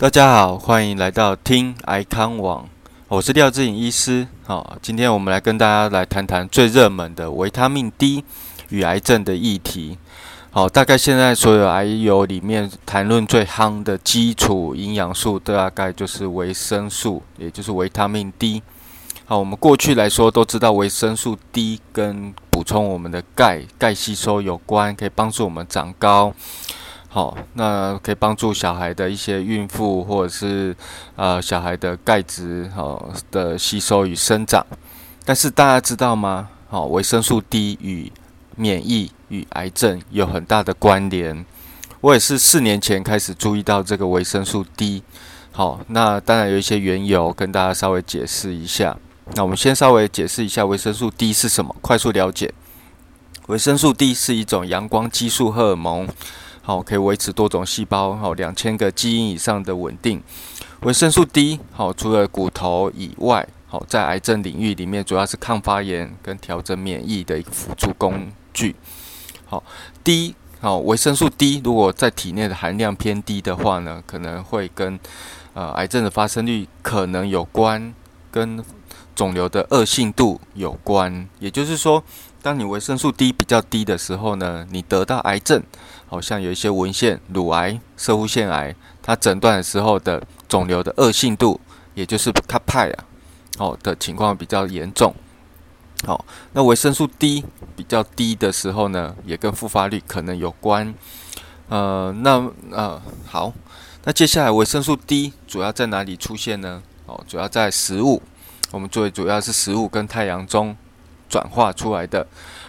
大家好，欢迎来到听癌康网，我是廖志颖医师。好，今天我们来跟大家来谈谈最热门的维他命 D 与癌症的议题。好，大概现在所有癌友里面谈论最夯的基础营养素，大概就是维生素，也就是维他命 D。好，我们过去来说都知道维生素 D 跟补充我们的钙、钙吸收有关，可以帮助我们长高。好，那可以帮助小孩的一些孕妇或者是呃小孩的钙质好的吸收与生长。但是大家知道吗？好，维生素 D 与免疫与癌症有很大的关联。我也是四年前开始注意到这个维生素 D。好，那当然有一些缘由，跟大家稍微解释一下。那我们先稍微解释一下维生素 D 是什么，快速了解。维生素 D 是一种阳光激素荷尔蒙。好，可以维持多种细胞好两千个基因以上的稳定。维生素 D 好，除了骨头以外，好在癌症领域里面主要是抗发炎跟调整免疫的一个辅助工具。好，D 好，维生素 D 如果在体内的含量偏低的话呢，可能会跟呃癌症的发生率可能有关，跟肿瘤的恶性度有关。也就是说。当你维生素 D 比较低的时候呢，你得到癌症，好像有一些文献，乳癌、射护腺癌，它诊断的时候的肿瘤的恶性度，也就是卡派啊，哦的情况比较严重。好，那维生素 D 比较低的时候呢，也跟复发率可能有关。呃，那呃好，那接下来维生素 D 主要在哪里出现呢？哦，主要在食物，我们最主要是食物跟太阳中。转化出来的，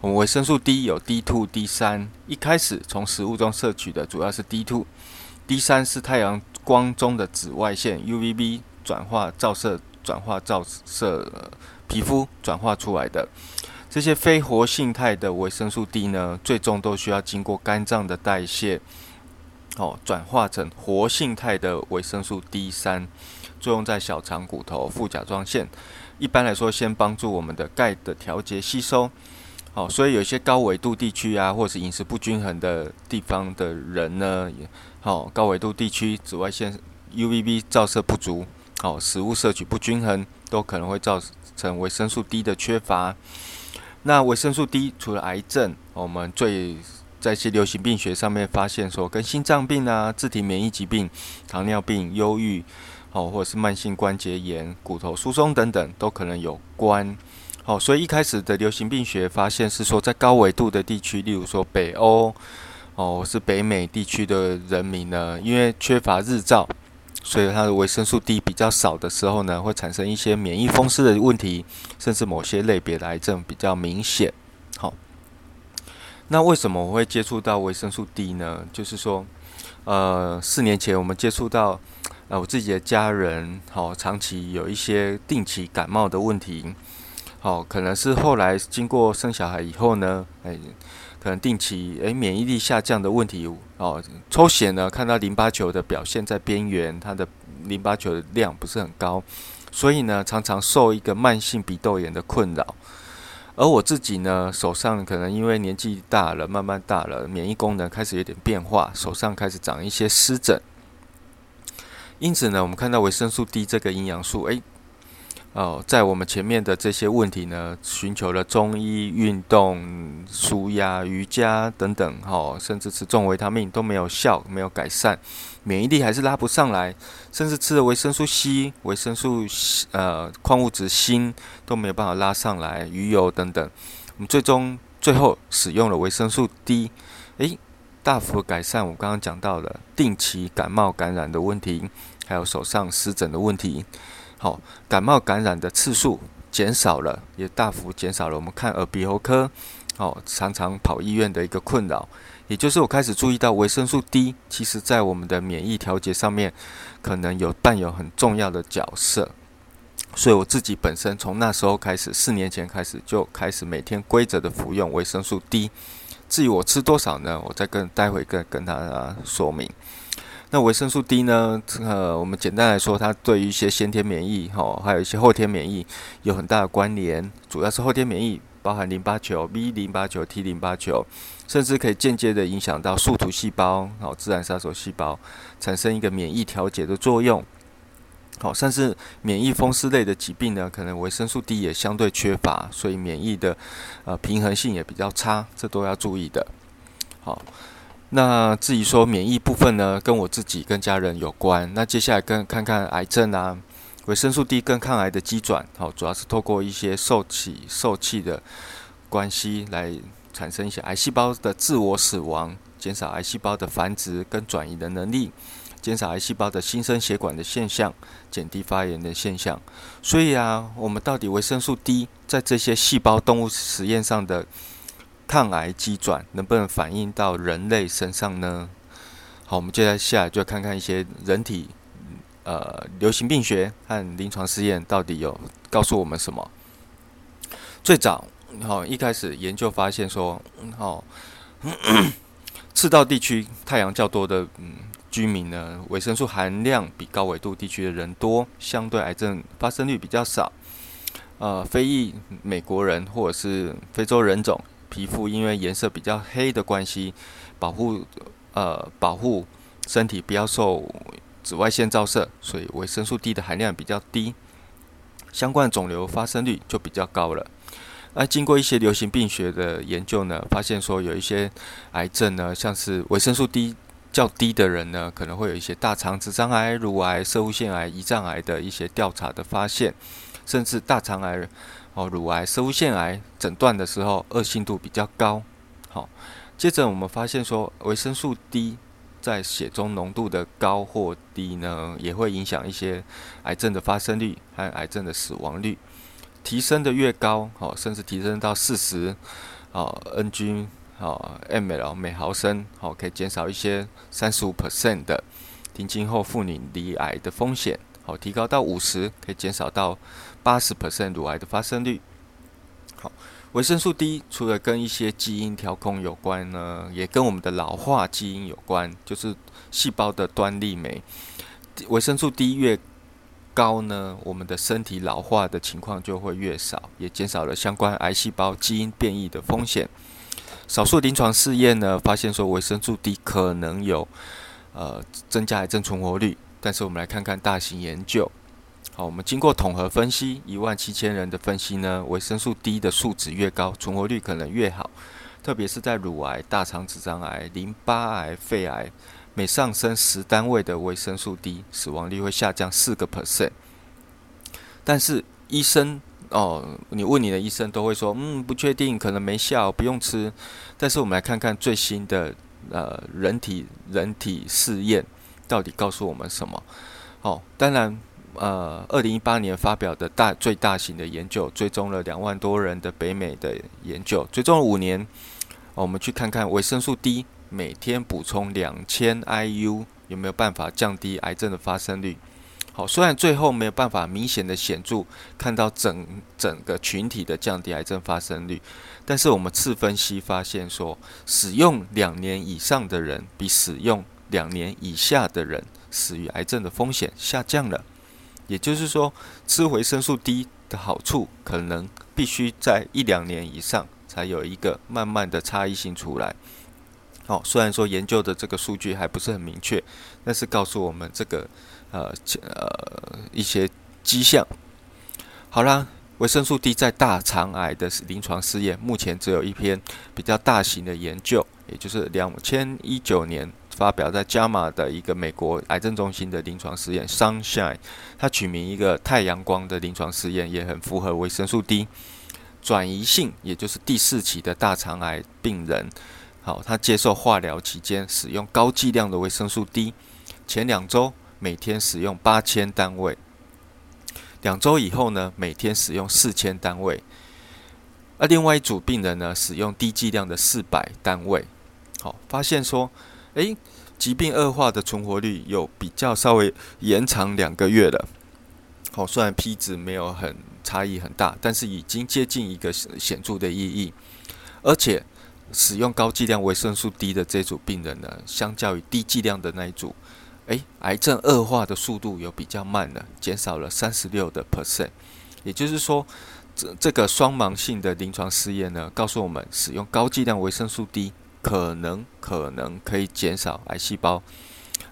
我们维生素 D 有 D two、D 三，一开始从食物中摄取的主要是 D two，D 三是太阳光中的紫外线 UVB 转化照射、转化照射皮肤转化出来的。这些非活性态的维生素 D 呢，最终都需要经过肝脏的代谢，哦，转化成活性态的维生素 D 三，作用在小肠、骨头、副甲状腺。一般来说，先帮助我们的钙的调节吸收，好，所以有些高纬度地区啊，或者是饮食不均衡的地方的人呢，好，高纬度地区紫外线 UVB 照射不足，好，食物摄取不均衡，都可能会造成维生素 D 的缺乏。那维生素 D 除了癌症，我们最在一些流行病学上面发现说，跟心脏病啊、自体免疫疾病、糖尿病、忧郁。哦，或者是慢性关节炎、骨头疏松等等，都可能有关。好，所以一开始的流行病学发现是说，在高纬度的地区，例如说北欧，哦，是北美地区的人民呢，因为缺乏日照，所以它的维生素 D 比较少的时候呢，会产生一些免疫风湿的问题，甚至某些类别的癌症比较明显。好，那为什么我会接触到维生素 D 呢？就是说，呃，四年前我们接触到。呃，我自己的家人，好，长期有一些定期感冒的问题，好，可能是后来经过生小孩以后呢，哎，可能定期哎免疫力下降的问题，哦，抽血呢看到淋巴球的表现在边缘，它的淋巴球的量不是很高，所以呢常常受一个慢性鼻窦炎的困扰，而我自己呢手上可能因为年纪大了，慢慢大了，免疫功能开始有点变化，手上开始长一些湿疹。因此呢，我们看到维生素 D 这个营养素，诶，哦，在我们前面的这些问题呢，寻求了中医、运动、舒压、瑜伽等等，哈，甚至吃重维他命都没有效，没有改善，免疫力还是拉不上来，甚至吃了维生素 C、维生素呃矿物质锌都没有办法拉上来，鱼油等等，我们最终最后使用了维生素 D，诶。大幅改善我刚刚讲到的定期感冒感染的问题，还有手上湿疹的问题。好，感冒感染的次数减少了，也大幅减少了。我们看耳鼻喉科，哦，常常跑医院的一个困扰，也就是我开始注意到维生素 D，其实在我们的免疫调节上面，可能有扮有很重要的角色。所以我自己本身从那时候开始，四年前开始就开始每天规则的服用维生素 D。至于我吃多少呢？我再跟待会跟跟他说明。那维生素 D 呢？呃，我们简单来说，它对于一些先天免疫哈，还有一些后天免疫有很大的关联。主要是后天免疫包含淋巴球、B 淋巴球、T 淋巴球，甚至可以间接的影响到树突细胞、好自然杀手细胞，产生一个免疫调节的作用。好，甚至免疫风湿类的疾病呢，可能维生素 D 也相对缺乏，所以免疫的呃平衡性也比较差，这都要注意的。好，那至于说免疫部分呢，跟我自己跟家人有关。那接下来跟看看癌症啊。维生素 D 跟抗癌的机转，好，主要是透过一些受体受气的关系来产生一些癌细胞的自我死亡，减少癌细胞的繁殖跟转移的能力，减少癌细胞的新生血管的现象，减低发炎的现象。所以啊，我们到底维生素 D 在这些细胞动物实验上的抗癌机转，能不能反映到人类身上呢？好，我们接下来就看看一些人体。呃，流行病学和临床试验到底有告诉我们什么？最早，好一开始研究发现说，好 赤道地区太阳较多的嗯居民呢，维生素含量比高纬度地区的人多，相对癌症发生率比较少。呃，非裔美国人或者是非洲人种，皮肤因为颜色比较黑的关系，保护呃保护身体不要受。紫外线照射，所以维生素 D 的含量比较低，相关肿瘤发生率就比较高了。那经过一些流行病学的研究呢，发现说有一些癌症呢，像是维生素 D 较低的人呢，可能会有一些大肠直肠癌、乳癌、射物腺癌、胰脏癌的一些调查的发现，甚至大肠癌、哦乳癌、射物腺癌诊断的时候恶性度比较高。好，接着我们发现说维生素 D。在血中浓度的高或低呢，也会影响一些癌症的发生率和癌症的死亡率。提升的越高，好，甚至提升到四十，好，N G，好，mL 每毫升，好，可以减少一些三十五 percent 的停经后妇女罹癌的风险。好，提高到五十，可以减少到八十 percent 乳癌的发生率。好。维生素 D 除了跟一些基因调控有关呢，也跟我们的老化基因有关，就是细胞的端粒酶。维生素 D 越高呢，我们的身体老化的情况就会越少，也减少了相关癌细胞基因变异的风险。少数临床试验呢，发现说维生素 D 可能有呃增加癌症存活率，但是我们来看看大型研究。好，我们经过统合分析，一万七千人的分析呢，维生素 D 的数值越高，存活率可能越好。特别是在乳癌、大肠直肠癌、淋巴癌、肺癌，每上升十单位的维生素 D，死亡率会下降四个 percent。但是医生哦，你问你的医生都会说，嗯，不确定，可能没效，不用吃。但是我们来看看最新的呃人体人体试验到底告诉我们什么？哦，当然。呃，二零一八年发表的大最大型的研究，追踪了两万多人的北美的研究，追踪了五年。我们去看看维生素 D 每天补充两千 IU 有没有办法降低癌症的发生率。好，虽然最后没有办法明显的显著看到整整个群体的降低癌症发生率，但是我们次分析发现说，使用两年以上的人比使用两年以下的人死于癌症的风险下降了。也就是说，吃维生素 D 的好处，可能必须在一两年以上才有一个慢慢的差异性出来。好，虽然说研究的这个数据还不是很明确，但是告诉我们这个呃呃一些迹象。好啦，维生素 D 在大肠癌的临床试验，目前只有一篇比较大型的研究，也就是两千一九年。发表在加马的一个美国癌症中心的临床实验，Sunshine，它取名一个太阳光的临床实验，也很符合维生素 D 转移性，也就是第四期的大肠癌病人。好，他接受化疗期间使用高剂量的维生素 D，前两周每天使用八千单位，两周以后呢，每天使用四千单位。而另外一组病人呢，使用低剂量的四百单位。好，发现说。诶，疾病恶化的存活率有比较稍微延长两个月了。好，虽然 P 值没有很差异很大，但是已经接近一个显著的意义。而且使用高剂量维生素 D 的这组病人呢，相较于低剂量的那一组，诶，癌症恶化的速度有比较慢了，减少了三十六的 percent。也就是说，这这个双盲性的临床试验呢，告诉我们使用高剂量维生素 D 可能可能可以减少癌细胞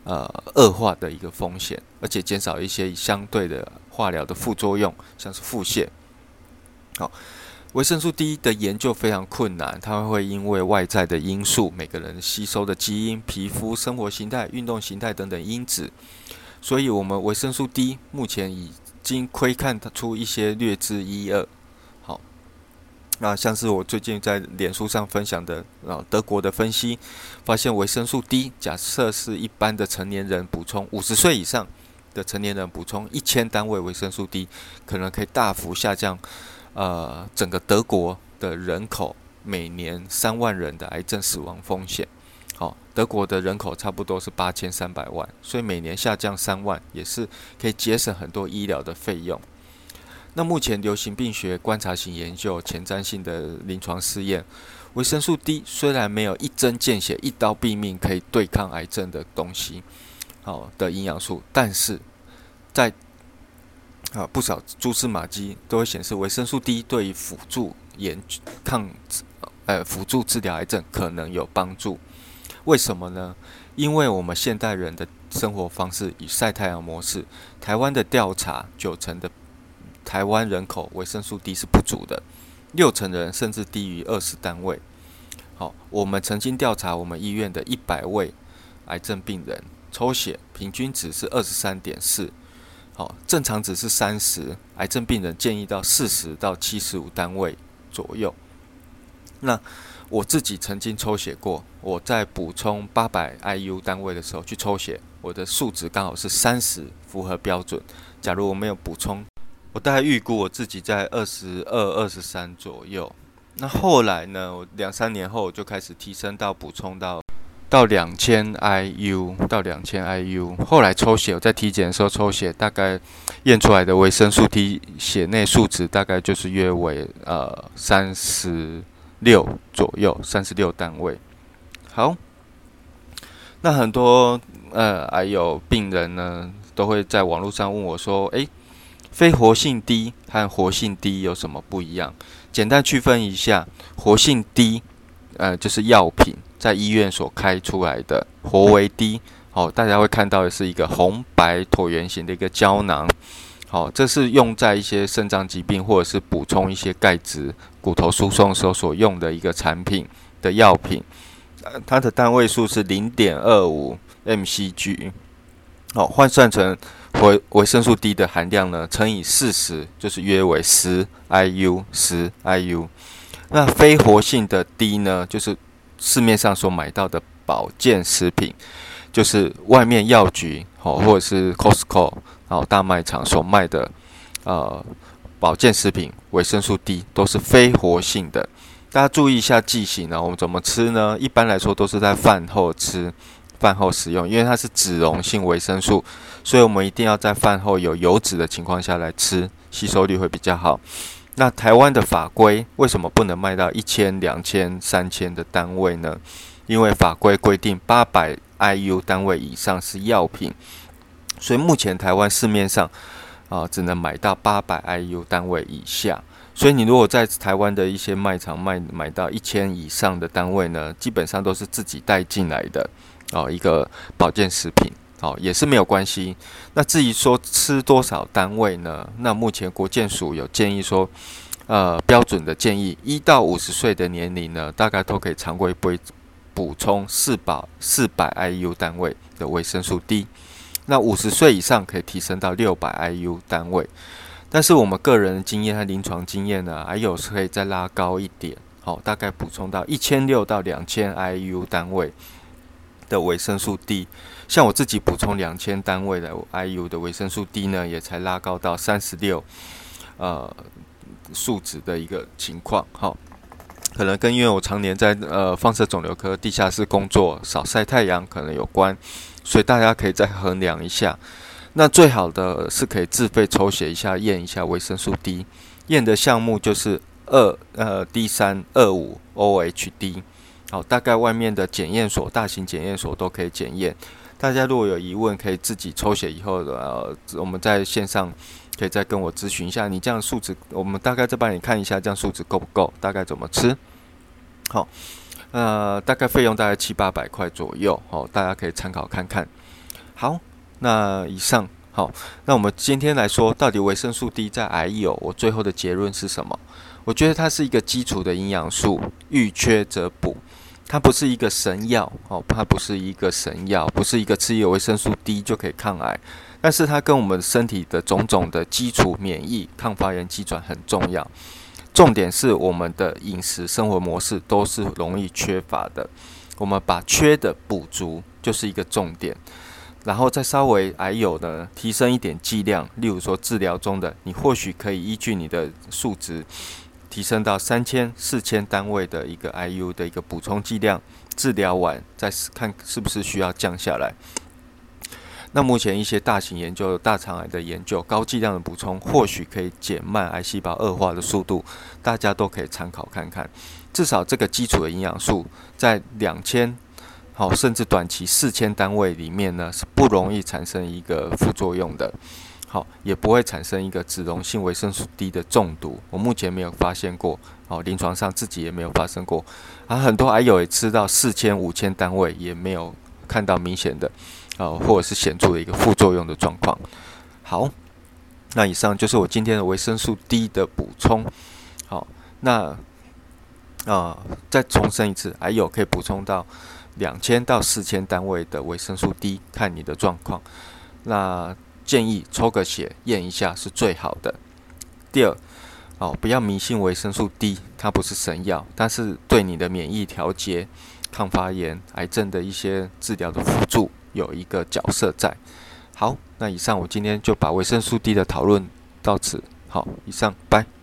呃恶化的一个风险，而且减少一些相对的化疗的副作用，像是腹泻。好，维生素 D 的研究非常困难，它会因为外在的因素，每个人吸收的基因、皮肤、生活形态、运动形态等等因子，所以我们维生素 D 目前已经窥看出一些略知一二。那像是我最近在脸书上分享的啊，德国的分析发现，维生素 D 假设是一般的成年人补充五十岁以上的成年人补充一千单位维生素 D，可能可以大幅下降呃整个德国的人口每年三万人的癌症死亡风险。好，德国的人口差不多是八千三百万，所以每年下降三万，也是可以节省很多医疗的费用。那目前流行病学观察型研究、前瞻性的临床试验，维生素 D 虽然没有一针见血、一刀毙命可以对抗癌症的东西，好的营养素，但是在啊不少蛛丝马迹都会显示，维生素 D 对于辅助研抗呃辅助治疗癌症可能有帮助。为什么呢？因为我们现代人的生活方式与晒太阳模式，台湾的调查，九成的台湾人口维生素 D 是不足的，六成人甚至低于二十单位。好，我们曾经调查我们医院的一百位癌症病人，抽血平均值是二十三点四，好，正常值是三十，癌症病人建议到四十到七十五单位左右。那我自己曾经抽血过，我在补充八百 IU 单位的时候去抽血，我的数值刚好是三十，符合标准。假如我没有补充，我大概预估我自己在二十二、二十三左右。那后来呢，我两三年后我就开始提升到补充到到两千 IU 到两千 IU。后来抽血，我在体检的时候抽血，大概验出来的维生素 D 血内数值大概就是约为呃三十。六左右，三十六单位。好，那很多呃，还有病人呢，都会在网络上问我说：“诶，非活性低和活性低有什么不一样？”简单区分一下，活性低，呃，就是药品在医院所开出来的活为低。好，大家会看到的是一个红白椭圆形的一个胶囊。好，这是用在一些肾脏疾病或者是补充一些钙质、骨头疏松时候所用的一个产品的药品。呃，它的单位数是零点二五 mcg。好，换算成维维生素 D 的含量呢，乘以四十，就是约为十 IU，十 IU。那非活性的 D 呢，就是市面上所买到的保健食品，就是外面药局哦，或者是 Costco。哦，大卖场所卖的呃保健食品，维生素 D 都是非活性的。大家注意一下剂型呢，我们怎么吃呢？一般来说都是在饭后吃，饭后使用，因为它是脂溶性维生素，所以我们一定要在饭后有油脂的情况下来吃，吸收率会比较好。那台湾的法规为什么不能卖到一千、两千、三千的单位呢？因为法规规定八百 IU 单位以上是药品。所以目前台湾市面上啊，只能买到八百 IU 单位以下。所以你如果在台湾的一些卖场卖买到一千以上的单位呢，基本上都是自己带进来的哦，一个保健食品哦，也是没有关系。那至于说吃多少单位呢？那目前国健署有建议说，呃，标准的建议，一到五十岁的年龄呢，大概都可以常规补补充四百四百 IU 单位的维生素 D。那五十岁以上可以提升到六百 IU 单位，但是我们个人的经验和临床经验呢，还有是可以再拉高一点，好，大概补充到一千六到两千 IU 单位的维生素 D。像我自己补充两千单位的 IU 的维生素 D 呢，也才拉高到三十六，呃，数值的一个情况，好，可能跟因为我常年在呃放射肿瘤科地下室工作，少晒太阳可能有关。所以大家可以再衡量一下，那最好的是可以自费抽血一下，验一下维生素 D，验的项目就是二呃 D 三二五 OHD，好，大概外面的检验所、大型检验所都可以检验。大家如果有疑问，可以自己抽血以后的，呃，我们在线上可以再跟我咨询一下。你这样数值，我们大概再帮你看一下，这样数值够不够？大概怎么吃？好，呃，大概费用大概七八百块左右，好，大家可以参考看看。好，那以上好，那我们今天来说，到底维生素 D 在癌友，我最后的结论是什么？我觉得它是一个基础的营养素，遇缺则补。它不是一个神药哦，它不是一个神药，不是一个吃有维生素 D 就可以抗癌。但是它跟我们身体的种种的基础免疫、抗发炎机转很重要。重点是我们的饮食生活模式都是容易缺乏的，我们把缺的补足就是一个重点。然后再稍微还有呢，提升一点剂量，例如说治疗中的，你或许可以依据你的数值。提升到三千、四千单位的一个 IU 的一个补充剂量，治疗完再看是不是需要降下来。那目前一些大型研究、大肠癌的研究，高剂量的补充或许可以减慢癌细胞恶化的速度，大家都可以参考看看。至少这个基础的营养素在两千，好，甚至短期四千单位里面呢，是不容易产生一个副作用的。好，也不会产生一个脂溶性维生素 D 的中毒。我目前没有发现过，哦，临床上自己也没有发生过。啊，很多癌友也吃到四千、五千单位，也没有看到明显的，呃，或者是显著的一个副作用的状况。好，那以上就是我今天的维生素 D 的补充。好，那啊，再重申一次，癌友可以补充到两千到四千单位的维生素 D，看你的状况。那建议抽个血验一下是最好的。第二，哦，不要迷信维生素 D，它不是神药，但是对你的免疫调节、抗发炎、癌症的一些治疗的辅助有一个角色在。好，那以上我今天就把维生素 D 的讨论到此。好，以上，拜。